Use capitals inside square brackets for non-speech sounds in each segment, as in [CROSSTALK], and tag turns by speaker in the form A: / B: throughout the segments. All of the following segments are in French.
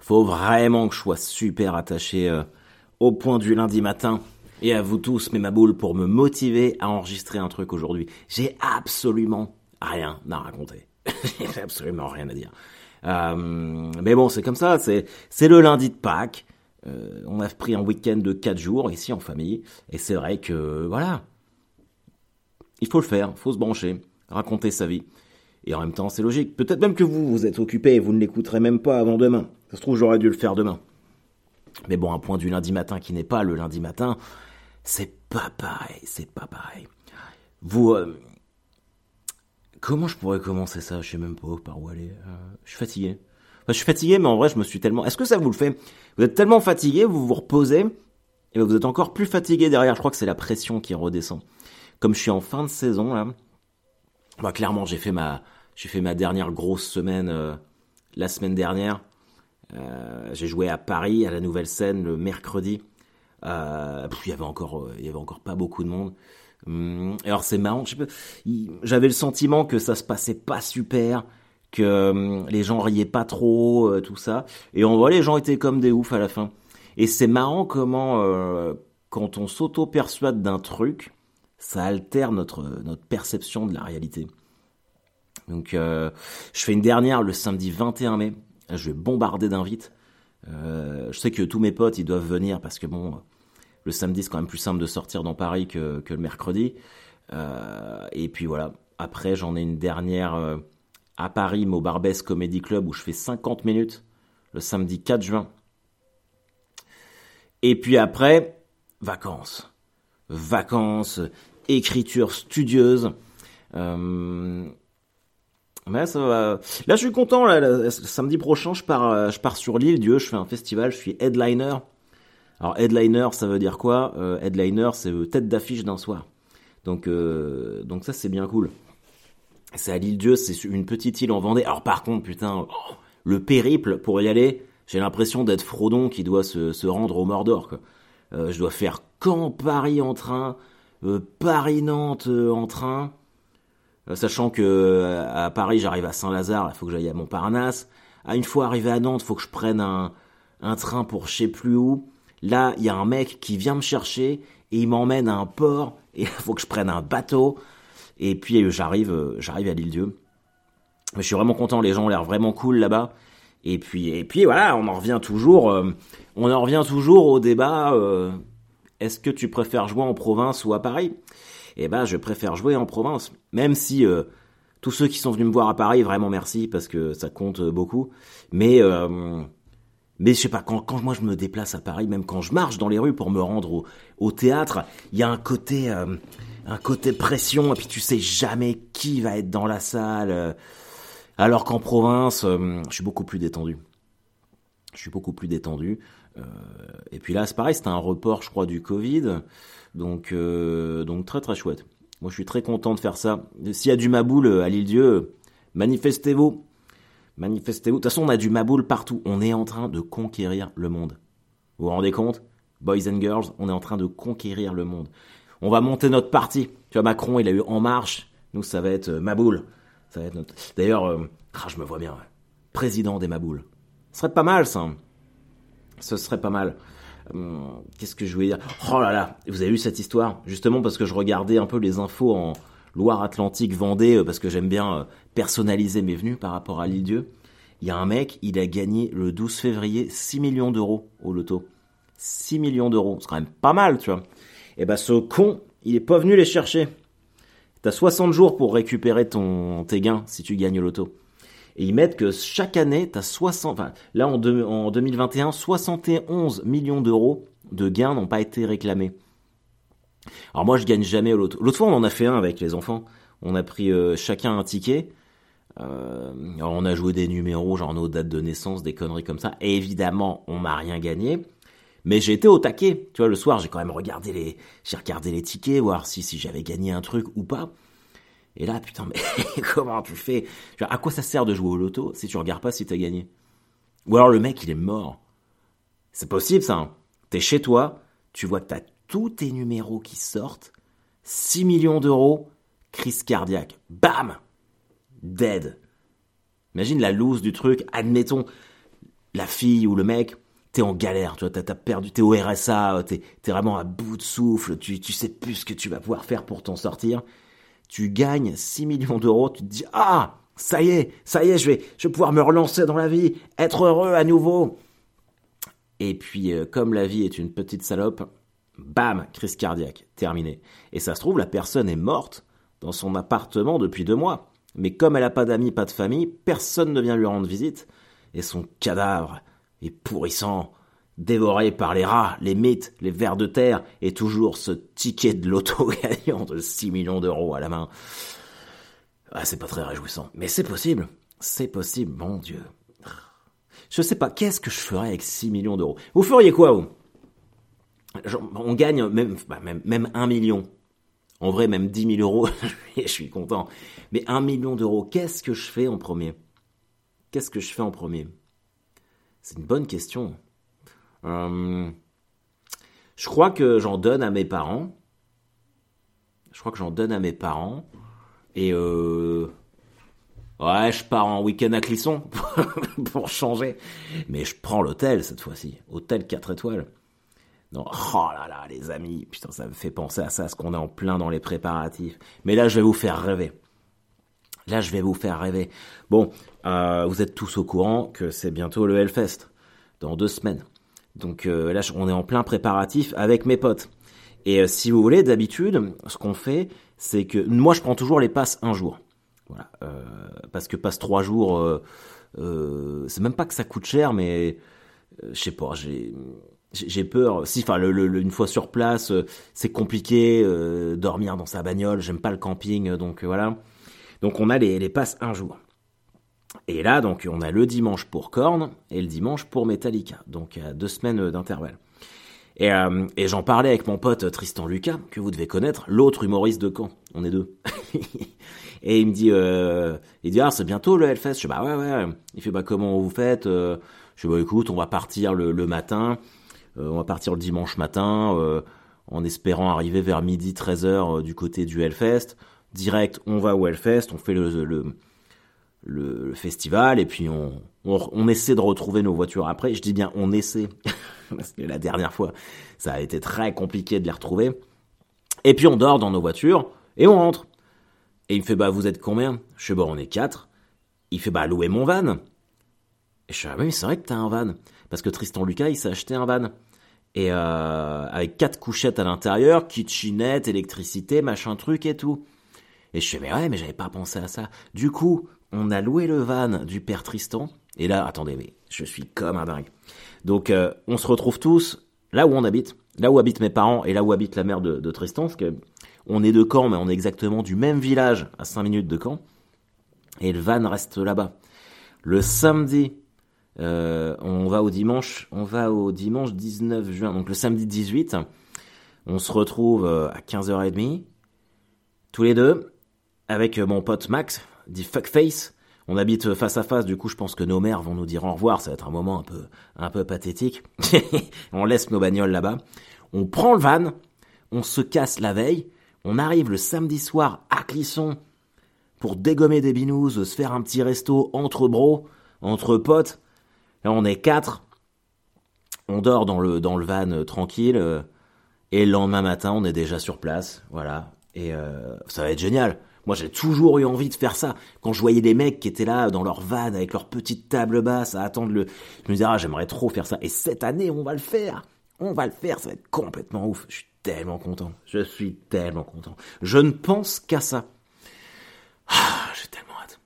A: Faut vraiment que je sois super attaché euh, au point du lundi matin. Et à vous tous, mes maboules, pour me motiver à enregistrer un truc aujourd'hui. J'ai absolument rien à raconter. [LAUGHS] J'ai absolument rien à dire. Euh, mais bon, c'est comme ça. C'est le lundi de Pâques. Euh, on a pris un week-end de 4 jours ici en famille. Et c'est vrai que, voilà, il faut le faire, il faut se brancher, raconter sa vie. Et en même temps, c'est logique. Peut-être même que vous, vous êtes occupé et vous ne l'écouterez même pas avant demain. Ça se trouve, j'aurais dû le faire demain. Mais bon, un point du lundi matin qui n'est pas le lundi matin, c'est pas pareil, c'est pas pareil. Vous, euh, comment je pourrais commencer ça? Je sais même pas par où aller. Euh, je suis fatigué. Je suis fatigué, mais en vrai, je me suis tellement. Est-ce que ça vous le fait? Vous êtes tellement fatigué, vous vous reposez, et vous êtes encore plus fatigué derrière. Je crois que c'est la pression qui redescend. Comme je suis en fin de saison là, bah, clairement, j'ai fait ma, j'ai fait ma dernière grosse semaine euh, la semaine dernière. Euh, j'ai joué à Paris à la Nouvelle Scène le mercredi. Euh, il y avait encore, il y avait encore pas beaucoup de monde. Hum, alors c'est marrant, j'avais le sentiment que ça se passait pas super, que hum, les gens riaient pas trop, tout ça. Et on voit les gens étaient comme des oufs à la fin. Et c'est marrant comment quand on s'auto-persuade d'un truc, ça altère notre, notre perception de la réalité. Donc euh, je fais une dernière le samedi 21 mai. Je vais bombarder d'invites. Euh, je sais que tous mes potes ils doivent venir parce que bon, le samedi c'est quand même plus simple de sortir dans Paris que, que le mercredi. Euh, et puis voilà. Après j'en ai une dernière à Paris, au Barbès Comedy Club où je fais 50 minutes le samedi 4 juin. Et puis après, vacances. Vacances, écriture studieuse. Euh, ça va. Là, je suis content. Samedi prochain, je pars, euh, je pars sur l'île Dieu. Je fais un festival. Je suis headliner. Alors, headliner, ça veut dire quoi? Euh, Headliner, c'est tête d'affiche d'un soir. Donc, donc ça, c'est bien cool. C'est à l'île Dieu. C'est une petite île en Vendée. Alors, par contre, putain, oh, le périple pour y aller, j'ai l'impression d'être Frodon qui doit se, se rendre au Mordor. Quoi. je dois faire quand Paris en train, euh, Paris-Nantes euh, en train, euh, sachant que à Paris j'arrive à Saint-Lazare, il faut que j'aille à Montparnasse. À une fois arrivé à Nantes, faut que je prenne un, train pour je sais plus où. Là, il y a un mec qui vient me chercher et il m'emmène à un port [LAUGHS] et il faut que je prenne un bateau. Et puis j'arrive, j'arrive à l'île-dieu. Je suis vraiment content, les gens ont l'air vraiment cool là-bas. Et puis, et puis voilà, on en revient toujours, on en revient toujours au débat est-ce que tu préfères jouer en province ou à Paris? Eh ben, je préfère jouer en province, même si euh, tous ceux qui sont venus me voir à Paris, vraiment merci parce que ça compte beaucoup. Mais euh, mais je sais pas quand, quand moi je me déplace à Paris, même quand je marche dans les rues pour me rendre au, théâtre, il y a un côté euh, un côté pression et puis tu sais jamais qui va être dans la salle. alors qu'en province, je suis beaucoup plus détendu. Je suis beaucoup plus détendu. Euh, et puis là, c'est pareil, c'était un report, je crois, du Covid. Donc, euh, donc très très chouette. Moi, je suis très content de faire ça. S'il y a du Maboule euh, à l'île-dieu, manifestez-vous. Manifestez-vous. De toute façon, on a du Maboule partout. On est en train de conquérir le monde. Vous vous rendez compte? Boys and girls, on est en train de conquérir le monde. On va monter notre parti. Tu vois, Macron, il a eu En Marche. Nous, ça va être Maboule. Ça va être notre... D'ailleurs, ah, je me vois bien. Président des Maboules. Ce serait pas mal, ça. Ce serait pas mal. Hum, qu'est-ce que je voulais dire? Oh là là, vous avez vu cette histoire? Justement parce que je regardais un peu les infos en Loire-Atlantique, Vendée, euh, parce que j'aime bien euh, personnaliser mes venues par rapport à l'île-dieu. Il y a un mec, il a gagné le 12 février 6 millions d'euros au loto. 6 millions d'euros, c'est quand même pas mal, tu vois. Et eh ben ce con, il est pas venu les chercher. T'as 60 jours pour récupérer ton, tes gains si tu gagnes au loto. Et ils mettent que chaque année, as 60, enfin, là en, en 2021, 71 millions d'euros de gains n'ont pas été réclamés. Alors moi, je gagne jamais au loto. L'autre fois, on en a fait un avec les enfants. On a pris euh, chacun un ticket. Euh, on a joué des numéros, genre nos dates de naissance, des conneries comme ça. Et évidemment, on m'a rien gagné. Mais j'ai été au taquet. Tu vois, le soir, j'ai quand même regardé les, j'ai regardé les tickets, voir si, si j'avais gagné un truc ou pas. Et là, putain, mais [LAUGHS] comment tu fais? À quoi ça sert de jouer au loto si tu regardes pas si t'as gagné? Ou alors le mec, il est mort. C'est possible ça. Hein. T'es chez toi, tu vois que t'as tous tes numéros qui sortent, 6 millions d'euros, crise cardiaque. Bam Dead. Imagine la loose du truc, admettons. la fille ou le mec, t'es en galère, tu vois, t'as, perdu, t'es au RSA, t'es, t'es vraiment à bout de souffle, tu, tu sais plus ce que tu vas pouvoir faire pour t'en sortir. Tu gagnes 6 millions d'euros, tu te dis, ah, ça y est, ça y est, je vais, pouvoir me relancer dans la vie, être heureux à nouveau. Et puis, euh, comme la vie est une petite salope, bam, crise cardiaque, terminé. Et ça se trouve, la personne est morte dans son appartement depuis deux mois. Mais comme elle n'a pas d'amis, pas de famille, personne ne vient lui rendre visite. Et son cadavre est pourrissant, dévoré par les rats, les mythes, les vers de terre, et toujours ce ticket de loto [LAUGHS] gagnant de 6 millions d'euros à la main. Ah, c'est pas très réjouissant. Mais c'est possible. C'est possible, mon Dieu. Je sais pas, qu'est-ce que je ferais avec 6 millions d'euros? Vous feriez quoi, vous? On gagne même, bah, même, même 1 million. En vrai, même 10 000 euros, [LAUGHS] je suis content. Mais 1 million d'euros, qu'est-ce que je fais en premier? Qu'est-ce que je fais en premier? C'est une bonne question. Euh, je crois que j'en donne à mes parents. Je crois que j'en donne à mes parents. Et euh, ouais, je pars en week-end à Clisson [LAUGHS] pour changer. Mais je prends l'hôtel cette fois-ci. Hôtel 4 étoiles. Non, oh là là, les amis, putain, ça me fait penser à ça, ce qu'on est en plein dans les préparatifs. Mais là, je vais vous faire rêver. Là, je vais vous faire rêver. Bon, euh, vous êtes tous au courant que c'est bientôt le Hellfest, dans deux semaines. Donc euh, là, on est en plein préparatif avec mes potes. Et euh, si vous voulez, d'habitude, ce qu'on fait, c'est que moi, je prends toujours les passes un jour. Voilà, euh, parce que passe trois jours, c'est même pas que ça coûte cher, mais je sais pas, j'ai j'ai peur. Si, enfin, le, le, une fois sur place, c'est compliqué dormir dans sa bagnole. J'aime pas le camping, donc voilà. Donc on a les, les passes un jour. Et là, donc, on a le dimanche pour Korn et le dimanche pour Metallica. Donc, à deux semaines d'intervalle. Et, euh, et j'en parlais avec mon pote Tristan Lucas, que vous devez connaître, l'autre humoriste de Caen. On est deux. [LAUGHS] et il me dit, euh, il dit, ah, c'est bientôt le Hellfest. Je dis, bah ouais, ouais. Il fait, bah comment vous faites euh, Je dis, bah écoute, on va partir le, matin. Euh, on va partir le dimanche matin, euh, en espérant arriver vers midi, 13h du côté du Hellfest. Direct, on va au Hellfest, on fait le, le, le festival, et puis on, on, essaie de retrouver nos voitures après. Je dis bien, on essaie. [LAUGHS] parce que la dernière fois, ça a été très compliqué de les retrouver. Et puis on dort dans nos voitures et on rentre. Et il me fait bah vous êtes combien? Je sais bah on est quatre. Il fait bah louer mon van. Et je suis ah c'est vrai que t'as un van parce que Tristan Lucas il s'est acheté un van et euh, avec quatre couchettes à l'intérieur, kitchenette, électricité, machin truc et tout. Et je fais mais ouais mais j'avais pas pensé à ça. Du coup on a loué le van du père Tristan. Et là attendez mais je suis comme un dingue. Donc euh, on se retrouve tous là où on habite, là où habitent mes parents et là où habite la mère de, Tristan, parce que on est de Caen, mais on est exactement du même village à 5 minutes de Caen. Et le van reste là-bas. Le samedi, euh, on va au dimanche, on va au dimanche 19 juin, donc le samedi 18, on se retrouve euh, à 15h30, tous les deux, avec mon pote Max, dit Fuckface, on habite face à face, du coup je pense que nos mères vont nous dire au revoir, ça va être un moment un peu, un peu pathétique. [LAUGHS] on laisse nos bagnoles là-bas. On prend le van, on se casse la veille, on arrive le samedi soir à Clisson pour dégommer des binous, se faire un petit resto entre bros, entre potes. Là on est quatre, on dort dans le, dans le van euh, tranquille, euh, et le lendemain matin on est déjà sur place, voilà. Et euh, ça va être génial. Moi, j'ai toujours eu envie de faire ça. Quand je voyais des mecs qui étaient là dans leur van avec leur petite table basse à attendre le, je me disais ah j'aimerais trop faire ça. Et cette année, on va le faire. On va le faire. Ça va être complètement ouf. Je suis tellement content. Je suis tellement content. Je ne pense qu'à ça. Ah, j'ai tellement hâte.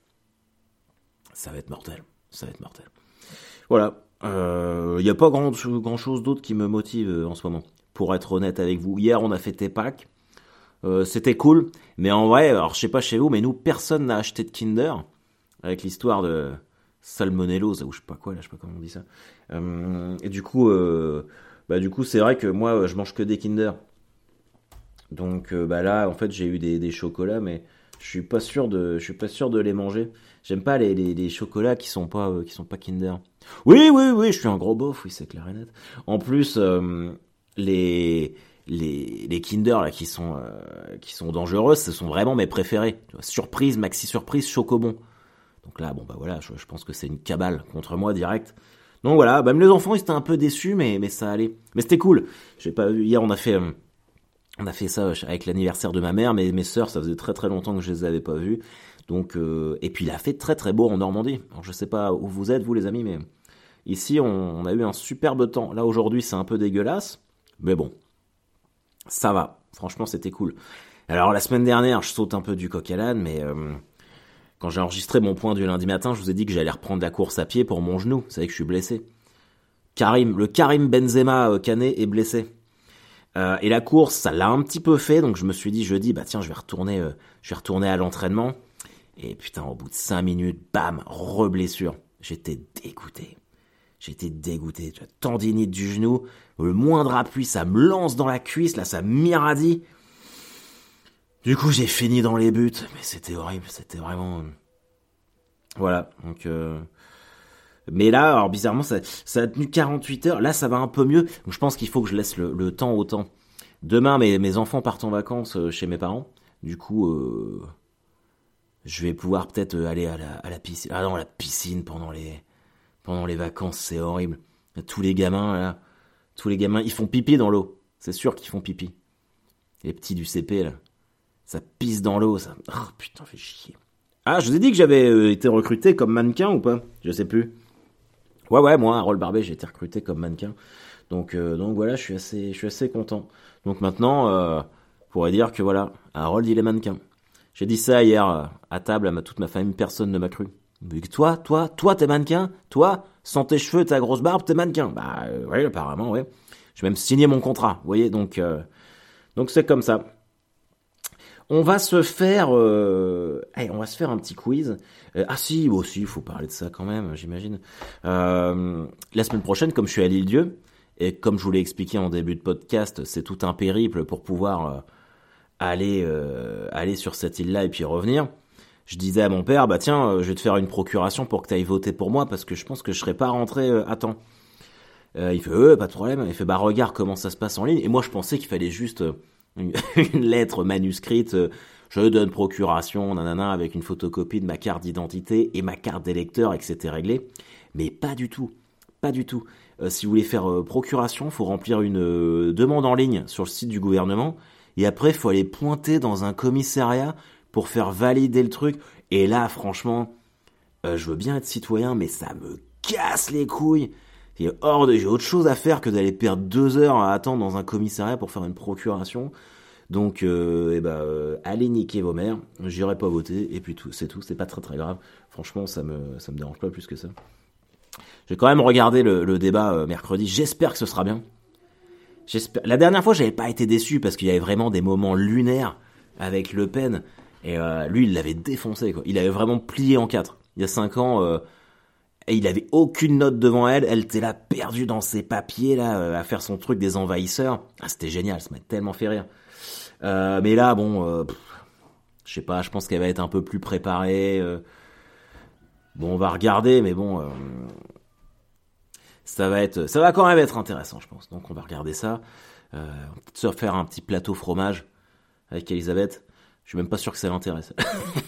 A: Ça va être mortel. Ça va être mortel. Voilà. Il euh, n'y a pas grand, grand chose d'autre qui me motive euh, en ce moment. Pour être honnête avec vous. Hier, on a tes packs. Euh, c'était cool. Mais en vrai, alors je sais pas chez vous, mais nous, personne n'a acheté de Kinder. Avec l'histoire de salmonellose, ou je sais pas quoi, là, je sais pas comment on dit ça. Euh, et du coup, euh, bah du coup, c'est vrai que moi, je mange que des Kinder. Donc bah là, en fait, j'ai eu des, des, chocolats, mais je suis pas sûr de, je suis pas sûr de les manger. J'aime pas les, les, les, chocolats qui sont pas, qui sont pas Kinder. Oui, oui, oui, je suis un gros bof, oui, c'est clair et net. En plus, les les, les Kinder là qui sont euh, qui sont dangereuses, ce sont vraiment mes préférés. Surprise, maxi surprise, chocobon. Donc là, bon bah voilà, je, pense que c'est une cabale contre moi direct. Donc voilà, même les enfants ils étaient un peu déçus, mais mais ça allait. Mais c'était cool. Pas hier on a fait euh, on a fait ça avec l'anniversaire de ma mère, mais mes sœurs ça faisait très très longtemps que je les avais pas vues. Donc euh, et puis il a fait très très beau en Normandie. Alors je sais pas où vous êtes vous les amis, mais ici on, on a eu un superbe temps. Là aujourd'hui c'est un peu dégueulasse, mais bon ça va. Franchement c'était cool. Alors la semaine dernière je saute un peu du coq à l'âne, mais euh, quand j'ai enregistré mon point du lundi matin, je vous ai dit que j'allais reprendre la course à pied pour mon genou. Vous savez que je suis blessé. Karim, le Karim Benzema euh, est blessé. Euh, et la course, ça l'a un petit peu fait, donc je me suis dit jeudi, bah tiens, je vais retourner, euh, je vais retourner à l'entraînement. Et putain, au bout de 5 minutes, bam, reblessure. J'étais dégoûté. J'étais dégoûté. Tendinite du genou, le moindre appui, ça me lance dans la cuisse, là, ça m'irradie. Du coup, j'ai fini dans les buts, mais c'était horrible, c'était vraiment... Voilà, donc... Euh... Mais là, alors bizarrement, ça, a tenu 48 heures. Là, ça va un peu mieux. Donc, je pense qu'il faut que je laisse le, temps au temps. Demain, mes, enfants partent en vacances euh, chez mes parents. Du coup, euh, je vais pouvoir peut-être euh, aller à la, la piscine. Ah la piscine pendant les, pendant les vacances, c'est horrible. Tous les gamins, là, tous les gamins, ils font pipi dans l'eau. C'est sûr qu'ils font pipi. Les petits du CP, là. Ça pisse dans l'eau, ça. Oh putain, fait chier. Ah, je vous ai dit que j'avais euh, été recruté comme mannequin ou pas? Je sais plus. Ouais, ouais, moi, Harold Barbet, j'ai été recruté comme mannequin. Donc, euh, donc voilà, je suis assez, content. Donc maintenant, euh, on pourrait dire que voilà, Harold, il est mannequin. J'ai dit ça hier euh, à table à ma, toute ma famille, personne ne m'a cru. Mais toi, toi, toi, t'es mannequin Toi, sans tes cheveux, ta grosse barbe, t'es mannequin Bah, euh, oui, apparemment, ouais. Je vais même signer mon contrat, vous voyez, donc, euh, donc c'est comme ça. On va se faire, euh... hey, on va se faire un petit quiz. Euh, ah si, aussi, il faut parler de ça quand même, j'imagine. La semaine prochaine, comme je suis à l'île Dieu, et comme je vous l'ai expliqué en début de podcast, c'est tout un périple pour pouvoir aller aller sur cette île-là et puis revenir. Je disais à mon père, bah tiens, euh, je vais te faire une procuration pour que tu ailles voter pour moi parce que je pense que je serai pas rentré euh, à temps. il fait, euh, pas de problème. Il fait, bah regarde comment ça se passe en ligne. Et moi, je pensais qu'il fallait juste une, [LAUGHS] une lettre manuscrite. je donne procuration, nanana, avec une photocopie de ma carte d'identité et ma carte d'électeur et que c'était réglé. Mais pas du tout. Pas du tout. Euh, si vous voulez faire euh, procuration, faut remplir une euh, demande en ligne sur le site du gouvernement. Et après, faut aller pointer dans un commissariat pour faire valider le truc. Et là, franchement, je veux bien être citoyen, mais ça me casse les couilles. Hors de, j'ai autre chose à faire que d'aller perdre deux heures à attendre dans un commissariat pour faire une procuration. Donc, euh, eh ben, euh, allez niquer vos mères. J'irai pas voter et puis tout, c'est tout. C'est pas très très grave. Franchement, ça me ça me dérange pas plus que ça. J'ai quand même regardé le, débat euh, mercredi. J'espère que ce sera bien. La dernière fois, j'avais pas été déçu parce qu'il y avait vraiment des moments lunaires avec Le Pen et euh, lui, il l'avait défoncé. Quoi. Il avait vraiment plié en quatre. Il y a cinq ans. Euh, et il avait aucune note devant elle, elle était là perdue dans ses papiers là euh, à faire son truc des envahisseurs. Ah, c'était génial, ça m'a tellement fait rire. Mais là, bon, je sais pas, je pense qu'elle va être un peu plus préparée. Bon, on va regarder, mais bon, ça va être, ça va quand même être intéressant, je pense. Donc, on va regarder ça. On va peut-être se faire un petit plateau fromage avec Elisabeth. Je suis même pas sûr que ça l'intéresse.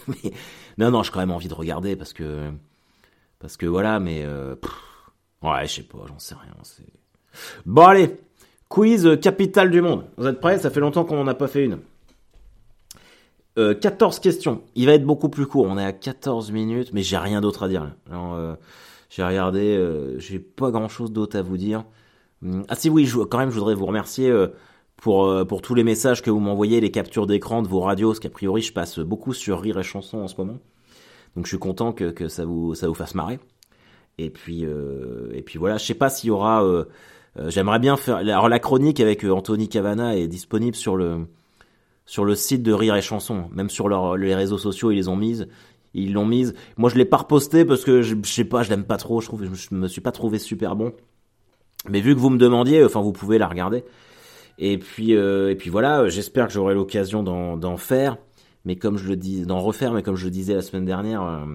A: [LAUGHS] non, non, j'ai quand même envie de regarder parce que, parce que voilà, mais euh, ouais, je sais pas, j'en sais rien. Bon, allez. Quiz capitale du monde. Vous êtes prêts? Ça fait longtemps qu'on n'en a pas fait une. Euh, 14 questions. Il va être beaucoup plus court. On est à 14 minutes, mais j'ai rien d'autre à dire. euh, j'ai regardé, euh, j'ai pas grand chose d'autre à vous dire. Hum, Ah si oui, quand même, je voudrais vous remercier pour euh, pour tous les messages que vous m'envoyez, les captures d'écran de vos radios, parce qu'a priori, je passe beaucoup sur Rire et Chanson en ce moment. Donc je suis content que, que ça vous ça vous fasse marrer. Et puis euh, et puis voilà, je sais pas s'il y aura. euh, euh, J'aimerais bien faire. Alors la chronique avec euh, Anthony Cavana est disponible sur le sur le site de Rire et Chanson, même sur leur, les réseaux sociaux, ils les ont mises. Ils l'ont mise. Moi, je l'ai pas reposté parce que je, je sais pas, je l'aime pas trop. Je trouve, je me suis pas trouvé super bon. Mais vu que vous me demandiez, enfin, vous pouvez la regarder. Et puis, euh, et puis voilà. J'espère que j'aurai l'occasion d'en faire. Mais comme je le dis, d'en refaire. Mais comme je le disais la semaine dernière, euh,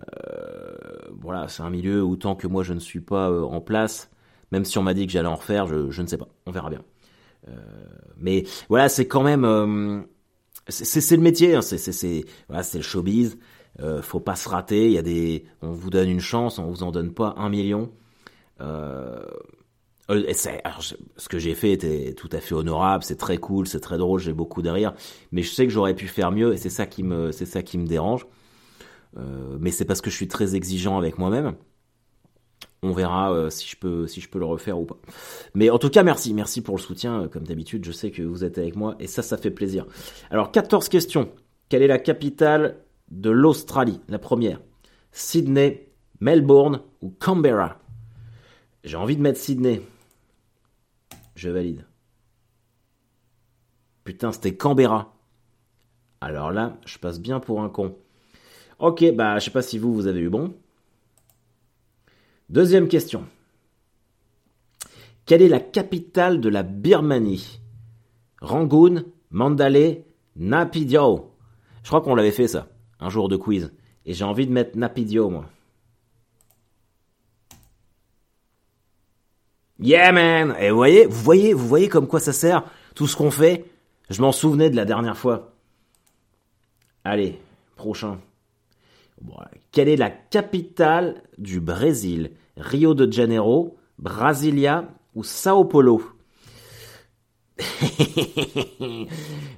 A: euh, voilà, c'est un milieu où tant que moi je ne suis pas en place, même si on m'a dit que j'allais en refaire, je, je ne sais pas. On verra bien. Mais voilà, c'est quand même, c'est le métier, hein, c'est c'est voilà, c'est le showbiz. Euh, faut pas se rater. Il y a des, on vous donne une chance, on vous en donne pas un million. Euh ce que j'ai fait était tout à fait honorable, c'est très cool, c'est très drôle, j'ai beaucoup de mais je sais que j'aurais pu faire mieux et c'est ça qui me, c'est ça qui me dérange. Euh, mais c'est parce que je suis très exigeant avec moi-même. On verra euh, si je peux si je peux le refaire ou pas. Mais en tout cas, merci, merci pour le soutien. Comme d'habitude, je sais que vous êtes avec moi et ça, ça fait plaisir. Alors, 14 questions. Quelle est la capitale de l'Australie? La première. Sydney, Melbourne ou Canberra? J'ai envie de mettre Sydney. Je valide. Putain, c'était Canberra. Alors là, je passe bien pour un con. Ok, bah je sais pas si vous, vous avez eu bon. Deuxième question. Quelle est la capitale de la Birmanie? Rangoon, Mandalay, Napidio. Je crois qu'on l'avait fait ça, un jour de quiz. Et j'ai envie de mettre Napidio, moi. Yeah man Et vous voyez, vous voyez, vous voyez comme quoi ça sert Tout ce qu'on fait Je m'en souvenais de la dernière fois. Allez, prochain. Quelle est la capitale du Brésil? Rio de Janeiro, Brasilia ou Sao Paulo? [LAUGHS]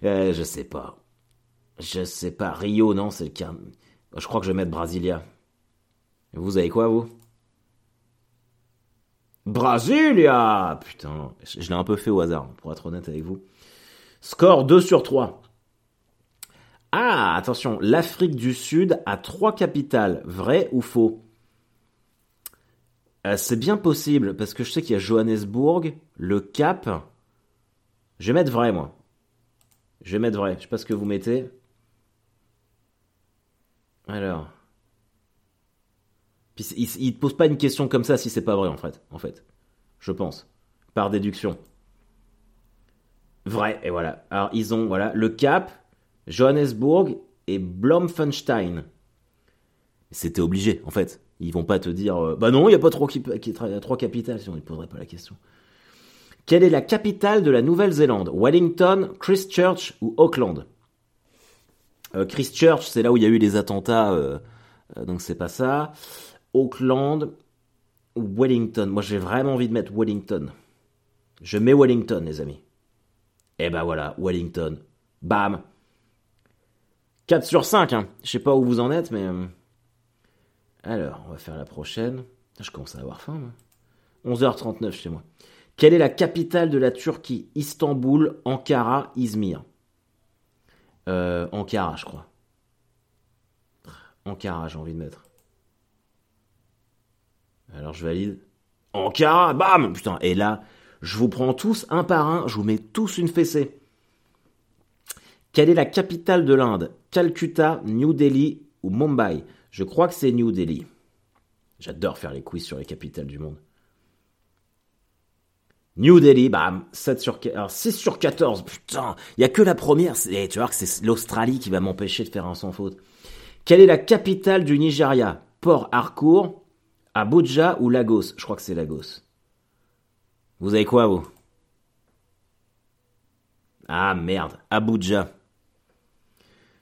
A: Euh, Je sais pas. Je sais pas. Rio, non, c'est le cas. Je crois que je vais mettre Brasilia. Vous avez quoi, vous? Brasilia Putain, je l'ai un peu fait au hasard, pour être honnête avec vous. Score 2 sur 3. Ah, attention, l'Afrique du Sud a trois capitales, vrai ou faux? Euh, C'est bien possible, parce que je sais qu'il y a Johannesburg, le Cap. Je vais mettre vrai, moi. Je vais mettre vrai. Je sais pas ce que vous mettez. Alors. Il, ne pose pas une question comme ça si c'est pas vrai, en fait. En fait. Je pense. Par déduction. Vrai, et voilà. Alors, ils ont, voilà, le Cap, Johannesburg et Blomfenstein. C'était obligé, en fait. Ils vont pas te dire, euh, bah non, il n'y a pas trois, capitales, sinon ils ne poseraient pas la question. Quelle est la capitale de la Nouvelle-Zélande? Wellington, Christchurch ou Auckland? Euh, Christchurch, c'est là où il y a eu les attentats, euh, donc c'est pas ça. Auckland Wellington. Moi, j'ai vraiment envie de mettre Wellington. Je mets Wellington, les amis. Et eh ben voilà, Wellington. Bam 4 sur 5, hein. Je sais pas où vous en êtes, mais. Euh, alors, on va faire la prochaine. Je commence à avoir faim. 11h39 chez moi. Quelle est la capitale de la Turquie? Istanbul, Ankara, Izmir euh, Ankara, je crois. Ankara, j'ai envie de mettre. Alors je valide. Ankara, bam Putain, et là, je vous prends tous un par un, je vous mets tous une fessée. Quelle est la capitale de l'Inde? Calcutta, New Delhi ou Mumbai? Je crois que c'est New Delhi. J'adore faire les quiz sur les capitales du monde. New Delhi, bam, 7 sur, alors 6 sur 14, putain, il y a que la première, tu vois que c'est l'Australie qui va m'empêcher de faire un sans faute. Quelle est la capitale du Nigeria? Port Harcourt, Abuja ou Lagos? Je crois que c'est Lagos. Vous avez quoi, vous? Ah merde, Abuja.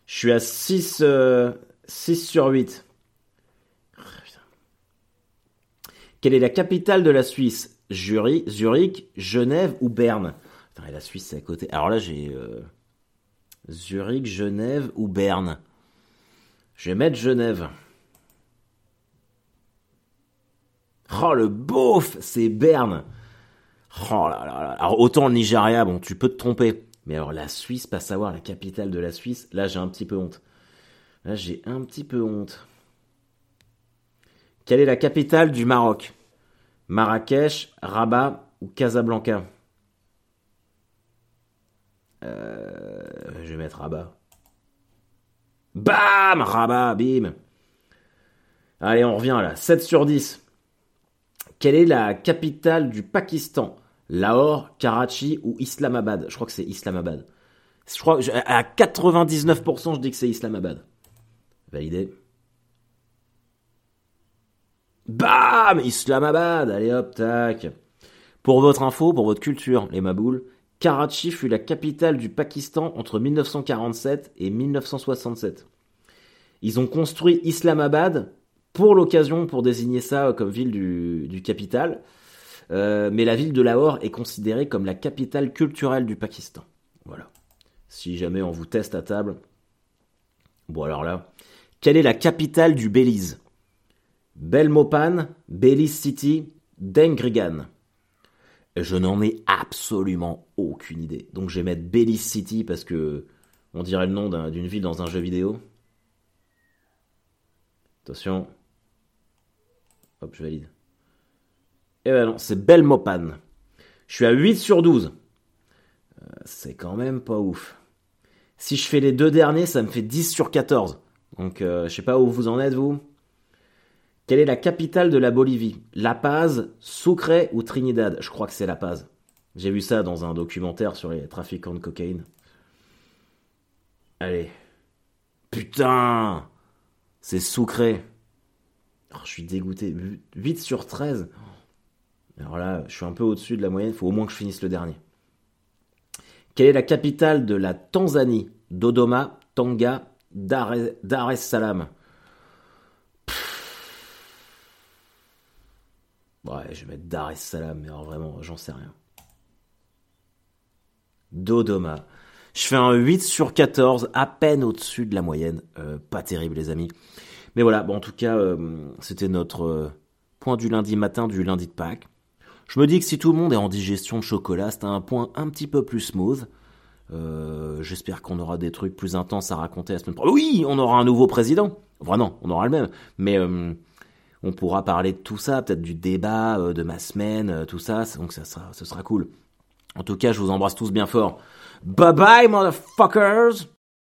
A: Je suis à 6, 6 euh, sur 8. Quelle est la capitale de la Suisse? Zurich, Genève ou Berne? La Suisse c'est à côté. Alors là j'ai euh, Zurich, Genève ou Berne? Je vais mettre Genève. Oh le beauf, c'est Berne. Oh là là là. Alors autant le Nigeria, bon tu peux te tromper. Mais alors la Suisse, pas savoir la capitale de la Suisse, là j'ai un petit peu honte. Là j'ai un petit peu honte. Quelle est la capitale du Maroc? Marrakech, Rabat ou Casablanca? Euh, Je vais mettre Rabat. Bam Rabat, bim Allez, on revient là. 7 sur 10. Quelle est la capitale du Pakistan? Lahore, Karachi ou Islamabad? Je crois que c'est Islamabad. Je crois à 99% je dis que c'est Islamabad. Validé. Bam Islamabad Allez hop, tac. Pour votre info, pour votre culture, les maboules, Karachi fut la capitale du Pakistan entre 1947 et 1967. Ils ont construit Islamabad pour l'occasion, pour désigner ça comme ville du, du capital. Euh, mais la ville de Lahore est considérée comme la capitale culturelle du Pakistan. Voilà. Si jamais on vous teste à table. Bon alors là, quelle est la capitale du Belize? Belmopan, Belize City, Dengrigan. Je n'en ai absolument aucune idée. Donc je vais mettre Belize City parce que on dirait le nom d'une ville dans un jeu vidéo. Attention. Je valide. Eh ben non, c'est Belmopan. Je suis à 8 sur 12. Euh, c'est quand même pas ouf. Si je fais les deux derniers, ça me fait 10 sur 14. Donc euh, je sais pas où vous en êtes, vous. Quelle est la capitale de la Bolivie? La Paz, Sucre ou Trinidad? Je crois que c'est La Paz. J'ai vu ça dans un documentaire sur les trafiquants de cocaïne. Allez. Putain C'est Sucre. Je suis dégoûté. 8 sur 13. Alors là, je suis un peu au-dessus de la moyenne. Il faut au moins que je finisse le dernier. Quelle est la capitale de la Tanzanie? Dodoma, Tanga, Dar, es Salaam. Ouais, je vais mettre Dar es Salaam, mais alors vraiment, j'en sais rien. Dodoma. Je fais un 8 sur 14, à peine au-dessus de la moyenne. Euh, pas terrible, les amis. Mais voilà, bon, en tout cas, euh, c'était notre euh, point du lundi matin, du lundi de Pâques. Je me dis que si tout le monde est en digestion de chocolat, c'est un point un petit peu plus smooth. Euh, j'espère qu'on aura des trucs plus intenses à raconter la semaine prochaine. Oui, on aura un nouveau président. Vraiment, on aura le même. Mais on pourra parler de tout ça, peut-être du débat de ma semaine, tout ça. Donc ça sera, ce sera cool. En tout cas, je vous embrasse tous bien fort. Bye bye, motherfuckers!